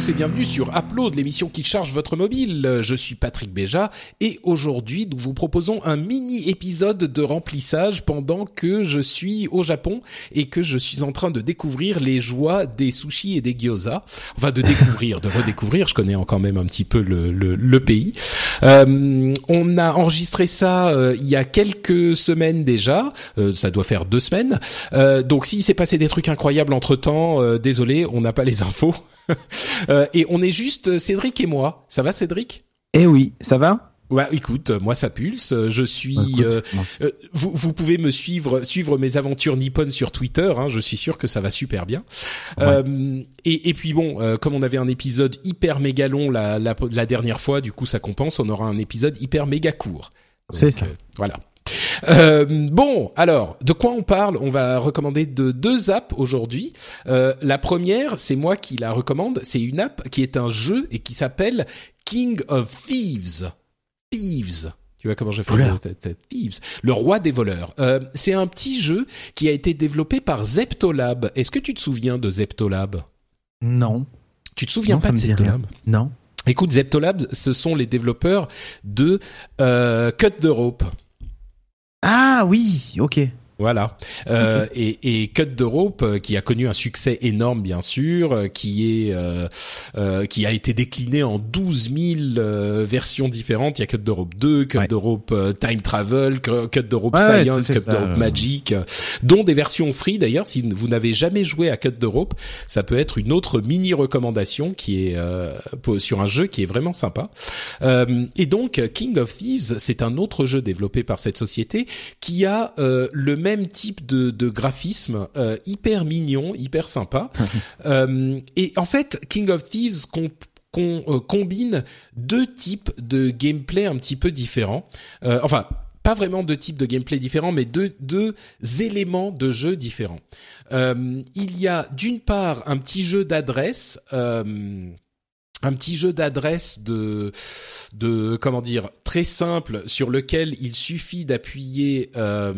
Tous et bienvenue sur Upload, l'émission qui charge votre mobile. Je suis Patrick Béja et aujourd'hui nous vous proposons un mini épisode de remplissage pendant que je suis au Japon et que je suis en train de découvrir les joies des sushis et des gyoza. Enfin de découvrir, de redécouvrir, je connais encore même un petit peu le, le, le pays. Euh, on a enregistré ça euh, il y a quelques semaines déjà, euh, ça doit faire deux semaines. Euh, donc s'il s'est passé des trucs incroyables entre-temps, euh, désolé, on n'a pas les infos. Euh, et on est juste euh, Cédric et moi. Ça va Cédric? Eh oui, ça va? Ouais, écoute, moi ça pulse. Je suis. Écoute, euh, euh, vous, vous pouvez me suivre, suivre mes aventures nippones sur Twitter. Hein, je suis sûr que ça va super bien. Ouais. Euh, et, et puis bon, euh, comme on avait un épisode hyper méga long la, la, la dernière fois, du coup ça compense. On aura un épisode hyper méga court. C'est ça. euh, voilà. Euh, bon, alors, de quoi on parle? On va recommander de deux apps aujourd'hui. Euh, la première, c'est moi qui la recommande. C'est une app qui est un jeu et qui s'appelle King of Thieves. Thieves. Tu vois comment j'ai fait Thieves, le roi des voleurs. Euh, c'est un petit jeu qui a été développé par Zeptolab. Est-ce que tu te souviens de Zeptolab? Non. Tu te souviens Non, pas de. Zeptolab? Non. Écoute, Zeptolab, ce sont les développeurs de euh, Cut the Rope. Ah oui, ok. Voilà. Euh, et, et Cut the Rope, euh, qui a connu un succès énorme, bien sûr, euh, qui est euh, euh, qui a été décliné en 12 000 euh, versions différentes. Il y a Cut the Rope 2, Cut Ouais. the Rope Time Travel, Cu- Cut the Rope Ouais, Science, Cut ça, Rope euh. Magic, dont des versions free. D'ailleurs, si vous n'avez jamais joué à Cut the Rope, ça peut être une autre mini recommandation qui est euh, sur un jeu qui est vraiment sympa. Et donc, King of Thieves, c'est un autre jeu développé par cette société qui a le même type de, de graphisme, euh, hyper mignon, hyper sympa. Euh, et en fait, King of Thieves com- com- euh, combine deux types de gameplay un petit peu différents. Enfin, pas vraiment deux types de gameplay différents, mais deux, deux éléments de jeu différents. Il y a d'une part un petit jeu d'adresse. Un petit jeu d'adresse de de comment dire très simple sur lequel il suffit d'appuyer euh,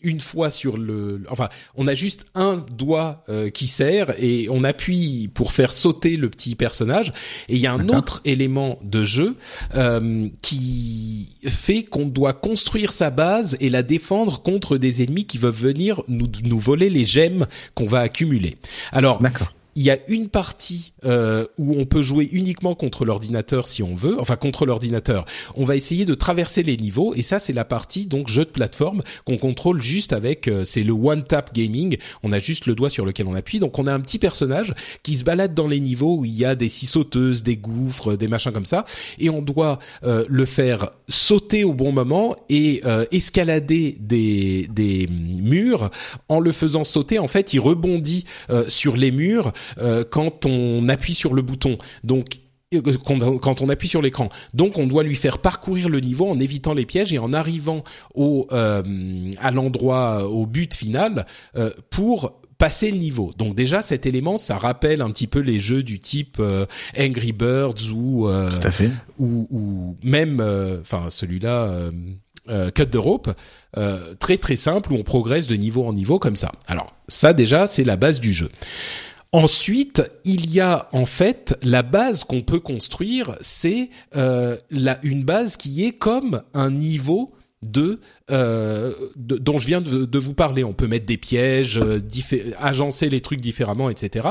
une fois sur le enfin on a juste un doigt euh, qui sert et on appuie pour faire sauter le petit personnage et il y a un autre élément de jeu euh, qui fait qu'on doit construire sa base et la défendre contre des ennemis qui veulent venir nous nous voler les gemmes qu'on va accumuler alors. Il y a une partie euh, où on peut jouer uniquement contre l'ordinateur si on veut, enfin contre l'ordinateur. On va essayer de traverser les niveaux et ça c'est la partie donc jeu de plateforme qu'on contrôle juste avec euh, c'est le one tap gaming. On a juste le doigt sur lequel on appuie donc on a un petit personnage qui se balade dans les niveaux où il y a des scie sauteuses, des gouffres, des machins comme ça et on doit euh, le faire sauter au bon moment et euh, escalader des des murs en le faisant sauter en fait il rebondit sur les murs euh, quand on appuie sur le bouton. Donc euh, quand on appuie sur l'écran. Donc on doit lui faire parcourir le niveau en évitant les pièges et en arrivant au euh, à l'endroit au but final euh, pour passer le niveau. Donc déjà cet élément ça rappelle un petit peu les jeux du type euh, Angry Birds ou euh, ou, ou même, euh, enfin celui-là, euh, euh, Cut the Rope, euh, très très simple où on progresse de niveau en niveau comme ça. Alors ça déjà c'est la base du jeu. Ensuite, il y a en fait la base qu'on peut construire, c'est euh, une base qui est comme un niveau de, euh, dont je viens de, vous parler. On peut mettre des pièges, euh, agencer les trucs différemment, etc.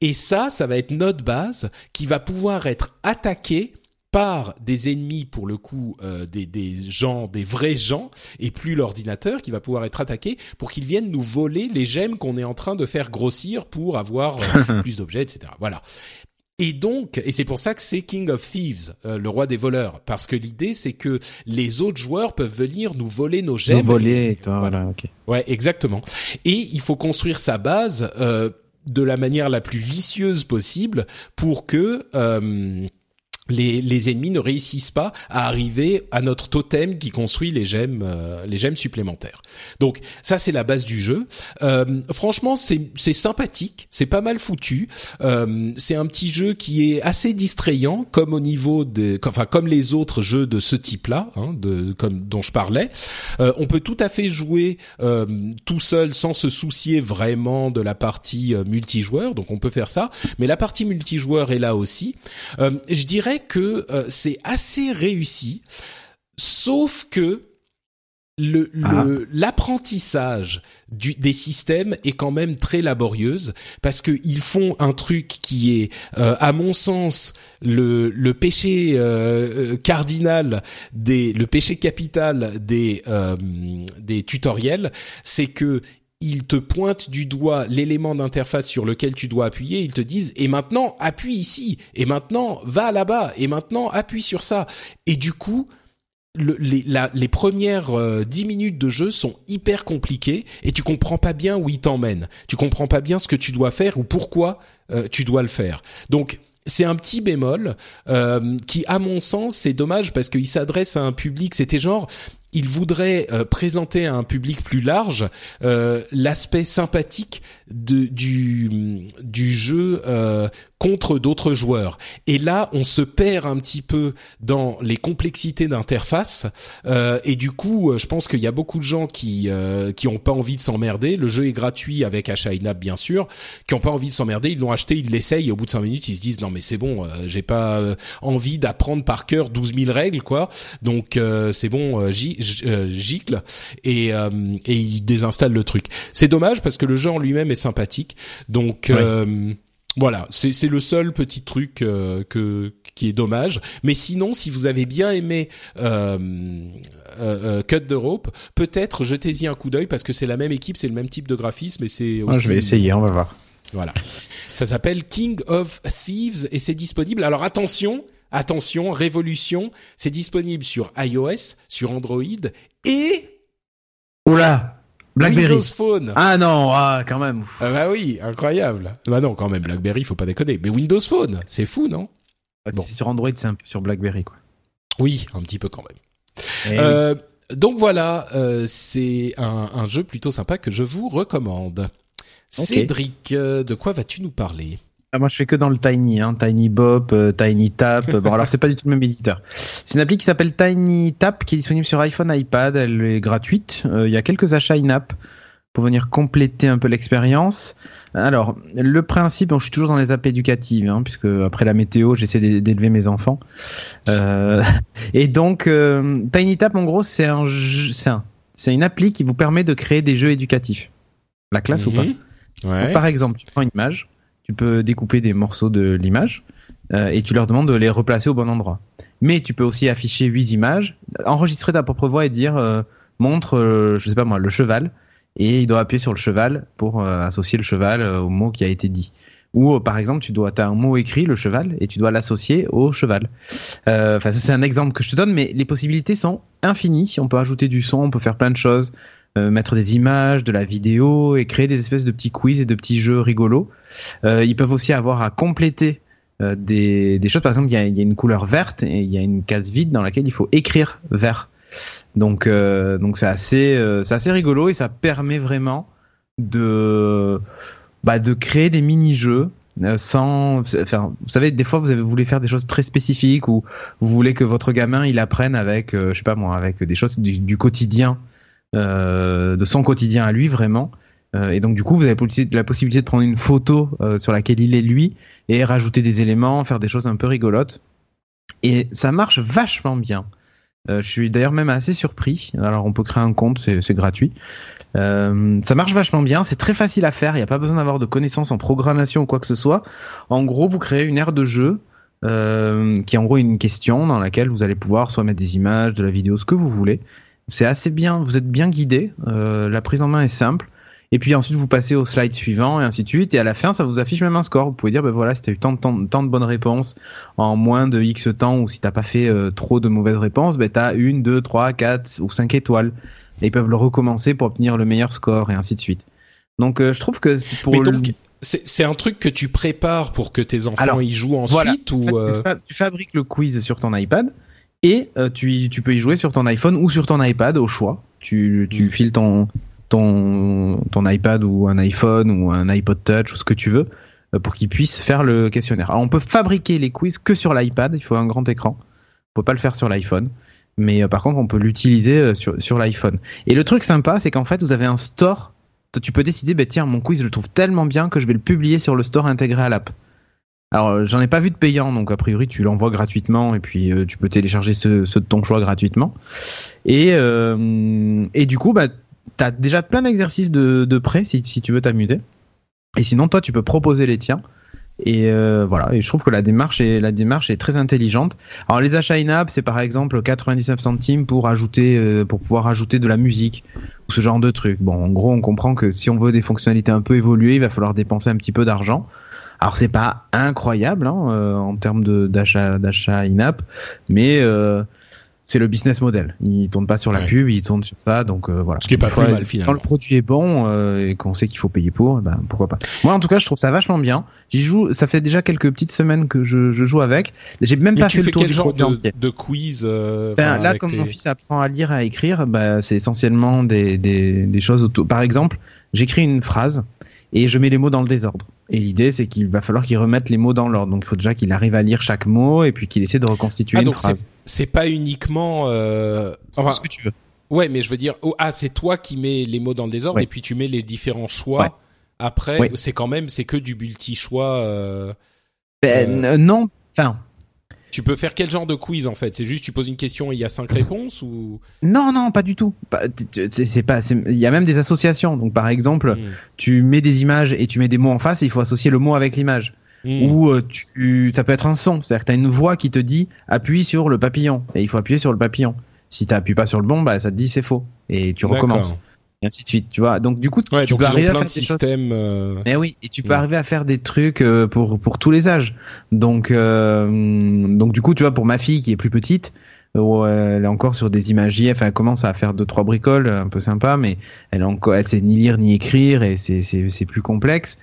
Et ça, ça va être notre base qui va pouvoir être attaquée par des ennemis pour le coup euh, des, des gens des vrais gens et plus l'ordinateur qui va pouvoir être attaqué pour qu'ils viennent nous voler les gemmes qu'on est en train de faire grossir pour avoir euh, plus d'objets etc voilà et donc, et c'est pour ça que c'est King of Thieves, euh, le roi des voleurs, parce que l'idée c'est que les autres joueurs peuvent venir nous voler nos gemmes. Nous voler, toi, Voilà. voilà, ok. Ouais, exactement. Et il faut construire sa base euh, de la manière la plus vicieuse possible pour que euh, les, les, ennemis ne réussissent pas à arriver à notre totem qui construit les gemmes, euh, les gemmes supplémentaires. Donc ça c'est la base du jeu. Euh, franchement c'est sympathique, c'est pas mal foutu. Euh, c'est un petit jeu qui est assez distrayant, comme au niveau de, enfin comme les autres jeux de ce type-là, hein, de comme dont je parlais. Euh, on peut tout à fait jouer euh, tout seul sans se soucier vraiment de la partie multijoueur, donc on peut faire ça. Mais la partie multijoueur est là aussi. je dirais que euh, c'est assez réussi, sauf que le ah. l'apprentissage du des systèmes est quand même très laborieuse parce que ils font un truc qui est euh, à mon sens le le péché euh, cardinal des le péché capital des des tutoriels c'est que ils te pointent du doigt l'élément d'interface sur lequel tu dois appuyer, ils te disent et maintenant appuie ici, et maintenant va là-bas, et maintenant appuie sur ça. Et du coup, les, premières euh, dix minutes de jeu sont hyper compliquées et tu comprends pas bien où ils t'emmènent. Tu comprends pas bien ce que tu dois faire ou pourquoi euh, tu dois le faire. Donc c'est un petit bémol euh, qui, à mon sens, c'est dommage parce qu'il s'adresse à un public. C'était genre, il voudrait euh, présenter à un public plus large euh, l'aspect sympathique de, du, du jeu euh, contre d'autres joueurs. Et là, on se perd un petit peu dans les complexités d'interface. Euh, et du coup, euh, je pense qu'il y a beaucoup de gens qui euh, qui ont pas envie de s'emmerder. Le jeu est gratuit avec achat in-app bien sûr, qui ont pas envie de s'emmerder. Ils l'ont acheté, ils l'essayent au bout de cinq minutes, ils se disent non mais c'est bon, j'ai pas envie d'apprendre par cœur 12 000 règles quoi. Donc c'est bon, gicle et et ils désinstallent le truc. C'est dommage parce que le jeu en lui-même est sympathique. Donc voilà, c'est le seul petit truc euh, que qui est dommage. Mais sinon, si vous avez bien aimé euh, euh, Cut the Rope, peut-être jetez-y un coup d'œil parce que c'est la même équipe, c'est le même type de graphisme et c'est. Ah, je vais essayer, on va voir. Voilà, ça s'appelle King of Thieves et c'est disponible. Alors attention, attention, révolution, c'est disponible sur iOS, sur Android et. Oula BlackBerry. Windows Phone. Ah non, ah, quand même. Ah bah oui, incroyable. Bah non, quand même, BlackBerry, faut pas déconner. Mais Windows Phone, c'est fou, non? Bah, bon. Sur Android, c'est un peu sur BlackBerry, quoi. Oui, un petit peu quand même. Eh euh, donc voilà, euh, c'est un, un, jeu plutôt sympa que je vous recommande. Cédric, euh, de quoi vas-tu nous parler? Ah, moi, je fais que dans le Tiny, hein. Tiny Bop, euh, Tiny Tap. bon, alors c'est pas du tout le même éditeur. C'est une appli qui s'appelle Tiny Tap, qui est disponible sur iPhone, iPad. Elle est gratuite. Euh, il y a quelques achats in-app pour venir compléter un peu l'expérience. Alors, le principe, bon, je suis toujours dans les apps éducatives, hein, puisque après la météo, j'essaie d'élever mes enfants. Euh, et donc, Tiny Tap, en gros, c'est un, une appli qui vous permet de créer des jeux éducatifs. La classe ou pas? Mhm. Par exemple, tu prends une image tu peux découper des morceaux de l'image euh, et tu leur demandes de les replacer au bon endroit. Mais tu peux aussi afficher huit images, enregistrer ta propre voix et dire euh, montre, euh, je sais pas moi, le cheval et il doit appuyer sur le cheval pour associer le cheval au mot qui a été dit. Ou par exemple, tu dois, as un mot écrit, le cheval, et tu dois l'associer au cheval. Enfin, c'est un exemple que je te donne, mais les possibilités sont infinies. On peut ajouter du son, on peut faire plein de choses. Euh, mettre des images, de la vidéo et créer des espèces de petits quiz et de petits jeux rigolos. Euh, ils peuvent aussi avoir à compléter euh, des, des, choses. Par exemple, il y, a, une couleur verte et il y a une case vide dans laquelle il faut écrire vert. Donc, donc c'est assez, assez rigolo et ça permet vraiment de, bah, de créer des mini-jeux sans enfin, vous savez des fois vous avez voulu faire des choses très spécifiques ou vous voulez que votre gamin il apprenne avec je sais pas moi avec des choses du, quotidien euh, de son quotidien à lui vraiment. Euh, et donc du coup, vous avez la possibilité de prendre une photo euh, sur laquelle il est lui et rajouter des éléments, faire des choses un peu rigolotes. Et ça marche vachement bien. je suis d'ailleurs même assez surpris. Alors on peut créer un compte, c'est gratuit. ça marche vachement bien, c'est très facile à faire, il n'y a pas besoin d'avoir de connaissances en programmation ou quoi que ce soit. En gros, vous créez une aire de jeu qui est en gros une question dans laquelle vous allez pouvoir soit mettre des images, de la vidéo, ce que vous voulez. C'est assez bien, vous êtes bien guidé, euh, la prise en main est simple. Et puis ensuite, vous passez au slide suivant et ainsi de suite. Et à la fin, ça vous affiche même un score. Vous pouvez dire, ben voilà, si tu as eu tant, tant, tant, de bonnes réponses en moins de X temps, ou si t'as pas fait euh, trop de mauvaises réponses, ben tu as une, deux, trois, quatre ou cinq étoiles. Et ils peuvent le recommencer pour obtenir le meilleur score et ainsi de suite. Donc euh, je trouve que pour... Mais donc, c'est un truc que tu prépares pour que tes enfants y jouent ensuite ou euh tu, fabriques le quiz sur ton iPad et euh, tu, tu, peux y jouer sur ton iPhone ou sur ton iPad au choix. Tu, tu mm. files ton, ton, ton iPad ou un iPhone ou un iPod Touch ou ce que tu veux euh, pour qu'il puisse faire le questionnaire. Alors on peut fabriquer les quiz que sur l'iPad, il faut un grand écran. On peut pas le faire sur l'iPhone. Mais par contre, on peut l'utiliser sur, sur l'iPhone. Et le truc sympa, c'est qu'en fait, vous avez un store tu peux décider, bah, tiens, mon quiz, je le trouve tellement bien que je vais le publier sur le store intégré à l'app. Alors, euh, j'en ai pas vu de payant, donc a priori, tu l'envoies gratuitement et puis euh, tu peux télécharger ceux, de ton choix gratuitement. Et, euh, du coup, bah, tu déjà plein d'exercices de, de prêt si, tu veux t'amuser. Et sinon, toi, tu peux proposer les tiens. Et voilà, et je trouve que la démarche est très intelligente. Alors les achats in-app, c'est par exemple 99 centimes pour ajouter pour pouvoir ajouter de la musique ou ce genre de truc. Bon, en gros, on comprend que si on veut des fonctionnalités un peu évoluées, il va falloir dépenser un petit peu d'argent. Alors c'est pas incroyable hein, euh, en termes d'achat d'achat in-app, mais c'est le business model. Il tourne pas sur la pub, il tourne sur ça, donc euh, voilà. Ce qui est pas plus mal finalement. Quand le produit est bon euh, et qu'on sait qu'il faut payer pour, ben pourquoi pas. Moi en tout cas, je trouve ça vachement bien. J'y joue, ça fait déjà quelques petites semaines que je, je joue avec. J'ai même pas fait le tour quel du genre de, de, quiz euh, ben, Là, comme mon fils apprend à lire à écrire, ben, c'est essentiellement des, des, des choses autour. Par exemple, j'écris une phrase et je mets les mots dans le désordre. Et l'idée, c'est qu'il va falloir qu'il remette les mots dans l'ordre. Donc, il faut déjà qu'il arrive à lire chaque mot et puis qu'il essaie de reconstituer ah, une phrase. C'est pas uniquement. Euh... Enfin, ce que tu veux. Ouais, mais je veux dire, oh, ah, c'est toi qui mets les mots dans le désordre et puis tu mets les différents choix. Après, c'est quand même, c'est que du multi choix. Euh... Ben, euh... non, enfin, tu peux faire quel genre de quiz en fait? C'est juste tu poses une question et il y a cinq réponses ou? Non non pas du tout. C'est pas il y a même des associations. Donc par exemple, hmm. tu mets des images et tu mets des mots en face et il faut associer le mot avec l'image. Hmm. Ou euh, tu ça peut être un son, c'est-à-dire que tu as une voix qui te dit appuie sur le papillon et il faut appuyer sur le papillon. Si tu appuies pas sur le bon, bah ça te dit c'est faux et tu recommences et ainsi de suite, tu vois. Donc du coup, tu peux arriver à faire des systèmes. Euh, Mais oui, et tu peux arriver à faire des trucs euh, pour pour tous les âges. Donc euh, donc du coup, tu vois, pour ma fille qui est plus petite, elle est encore sur des. Enfin, elle commence à faire deux trois bricoles, un peu sympa, mais elle encore, elle sait ni lire ni écrire et c'est c'est c'est plus complexe.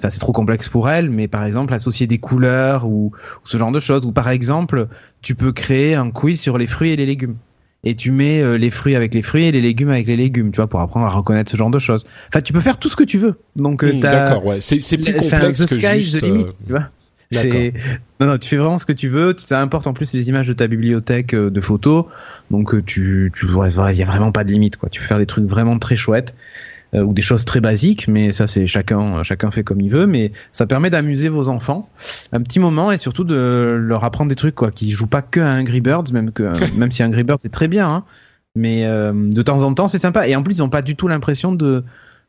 Enfin, c'est trop complexe pour elle, mais par exemple, associer des couleurs ou, ou ce genre de choses. Ou par exemple, tu peux créer un quiz sur les fruits et les légumes et tu mets euh, les fruits avec les fruits et les légumes avec les légumes, tu vois, pour apprendre à reconnaître ce genre de choses. Enfin, tu peux faire tout ce que tu veux. Donc, hmm, d'accord, ouais, c'est plus complexe que juste. Limit, euh, tu vois. Non, non, tu fais vraiment ce que tu veux. Ça importe en plus les images de ta bibliothèque de photos. Donc, tu, tu, il y a vraiment pas de limite, quoi. Tu peux faire des trucs vraiment très chouettes. Euh, ou des choses très basiques, mais ça c'est chacun chacun fait comme il veut, mais ça permet d'amuser vos enfants. Un petit moment et surtout de leur apprendre des trucs quoi, qui jouent pas que à Angry Birds, même que même si Angry Birds c'est très bien, hein, mais euh, de temps en temps c'est sympa. Et en plus ils ont pas du tout l'impression de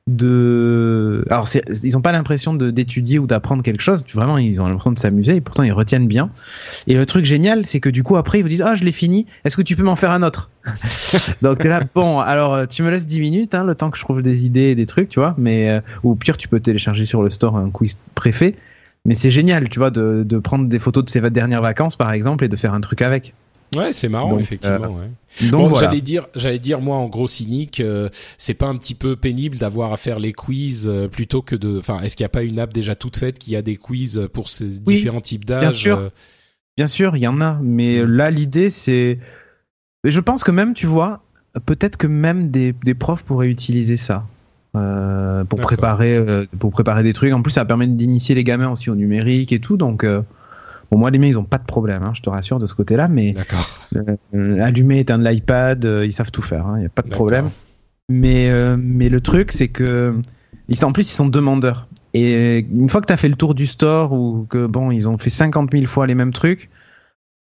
de alors ils n'ont pas l'impression d'étudier ou d'apprendre quelque chose. Vraiment ils ont l'impression de s'amuser et pourtant ils retiennent bien. Et le truc génial c'est que du coup après ils vous disent ah je l'ai fini. Est-ce que tu peux m'en faire un autre? Donc t'es là bon alors euh, tu me laisses 10 minutes hein, le temps que je trouve des idées et des trucs tu vois. Mais euh, ou pire tu peux télécharger sur le store un quiz préfet. Mais c'est génial tu vois de, de prendre des photos de ses dernières vacances par exemple et de faire un truc avec Ouais, c'est marrant effectivement. Euh, ouais. Donc j'allais dire, j'allais dire moi en gros cynique, euh, c'est pas un petit peu pénible d'avoir à faire les quiz euh, plutôt que de, enfin, est-ce qu'il n'y a pas une app déjà toute faite qui a des quiz pour ces différents types d'âge Bien sûr, bien sûr, il y en a, mais mm. là l'idée c'est, je pense que même tu vois, peut-être que même des, des profs pourraient utiliser ça. pour préparer pour préparer des trucs en plus ça permet d'initier les gamins aussi au numérique et tout donc Bon, moi, les miens, ils ont pas de problème, hein, je te rassure de ce côté-là, mais euh, allumer, éteindre l'iPad, euh, ils savent tout faire, il hein, n'y a pas de problème. Mais, euh, mais le truc, c'est que, ils, en plus, ils sont demandeurs. Et une fois que tu as fait le tour du store ou que, bon, ils ont fait 50 000 fois les mêmes trucs,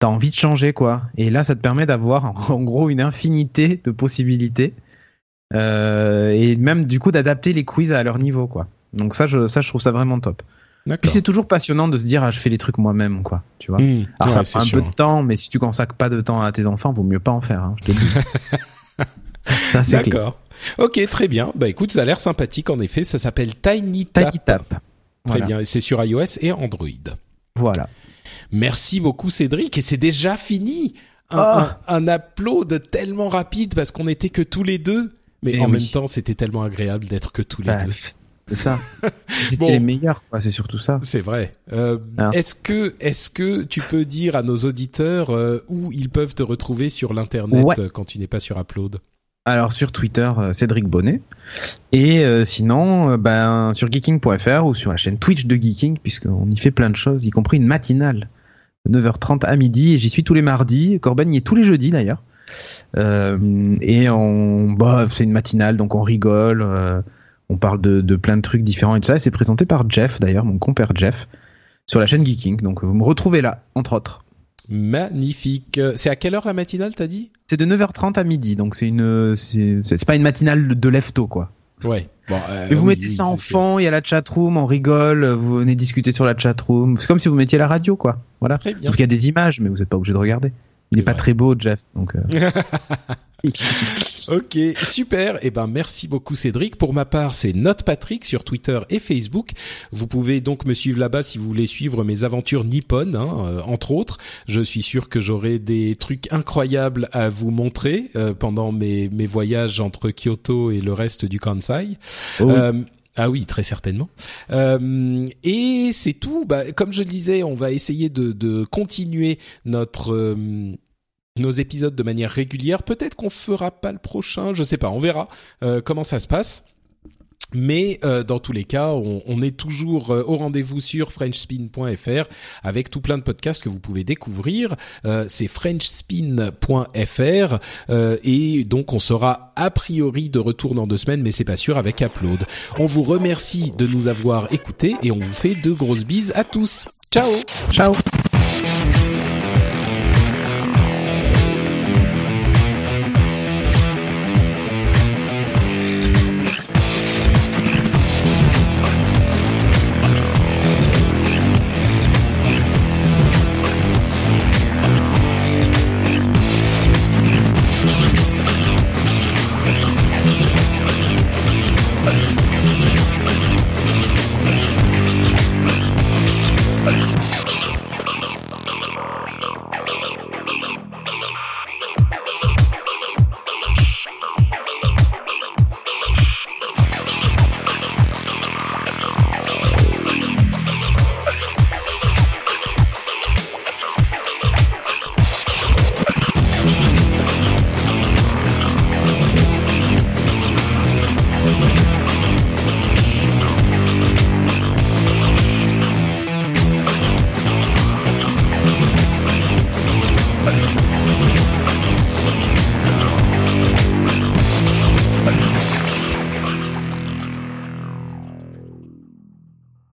tu as envie de changer, quoi. Et là, ça te permet d'avoir, en gros, une infinité de possibilités. et même, du coup, d'adapter les quiz à leur niveau, quoi. Donc ça, je, ça, je trouve ça vraiment top. Puis c'est toujours passionnant de se dire ah je fais les trucs moi-même quoi, tu vois. Mmh. Alors ça prend un peu de temps, mais si tu consacres pas de temps à tes enfants, vaut mieux pas en faire. Hein, je te dis. ça c'est D'accord. Ok, très bien. Bah écoute, ça a l'air sympathique en effet. Ça s'appelle Tiny Tap. Tiny Tap. Très bien. C'est sur iOS et Android. Voilà. Merci beaucoup Cédric et c'est déjà fini. Un, oh. un, upload tellement rapide parce qu'on était que tous les deux. Mais en même temps, c'était tellement agréable d'être que tous les bah, deux C'est ça. C'était les meilleurs, quoi. C'est surtout ça. C'est vrai. Euh, ah. Est-ce que, est-ce que tu peux dire à nos auditeurs euh, où ils peuvent te retrouver sur l'internet euh, quand tu n'es pas sur Upload alors sur Twitter, Cédric Bonnet. Et sinon, ben, sur geeking.fr ou sur la chaîne Twitch de Geeking, puisqu'on y fait plein de choses, y compris une matinale. 9h30 à midi, et j'y suis tous les mardis. Corben y est tous les jeudis d'ailleurs. et on, bah, c'est une matinale, donc on rigole on parle de, plein de trucs différents et tout ça. C'est présenté par Jeff, d'ailleurs, mon compère Jeff, sur la chaîne Geeking. Donc vous me retrouvez là, entre autres. Magnifique. C'est à quelle heure la matinale, t'as dit? C'est de 9h30 à midi, donc c'est une, c'est pas une matinale de lefto, quoi. Ouais. Bon, euh, Mais vous mettez ça en fond, il y a la chatroom, on rigole, vous venez discuter sur la chatroom. C'est comme si vous mettiez la radio, quoi. Voilà. Très Sauf qu'il y a des images, mais vous n'êtes pas obligé de regarder. Il n'est pas très beau, Jeff. Donc. Euh. ok, super. Eh ben, merci beaucoup Cédric. Pour ma part, c'est Note Patrick sur Twitter et Facebook. Vous pouvez donc me suivre là-bas si vous voulez suivre mes aventures nippones, hein, euh, entre autres. Je suis sûr que j'aurai des trucs incroyables à vous montrer euh, pendant mes, mes voyages entre Kyoto et le reste du Kansai. Oh euh, ah oui, très certainement. Euh, et c'est tout. Bah, comme je le disais, on va essayer de, continuer notre nos épisodes de manière régulière. Peut-être qu'on fera pas le prochain, je sais pas, on verra euh, comment ça se passe. Mais euh, dans tous les cas, on, est toujours euh, au rendez-vous sur FrenchSpin.fr avec tout plein de podcasts que vous pouvez découvrir. c'est FrenchSpin.fr et donc on sera a priori de retour dans deux semaines, mais c'est pas sûr avec Upload. On vous remercie de nous avoir écoutés et on vous fait de grosses bises à tous. Ciao. Ciao.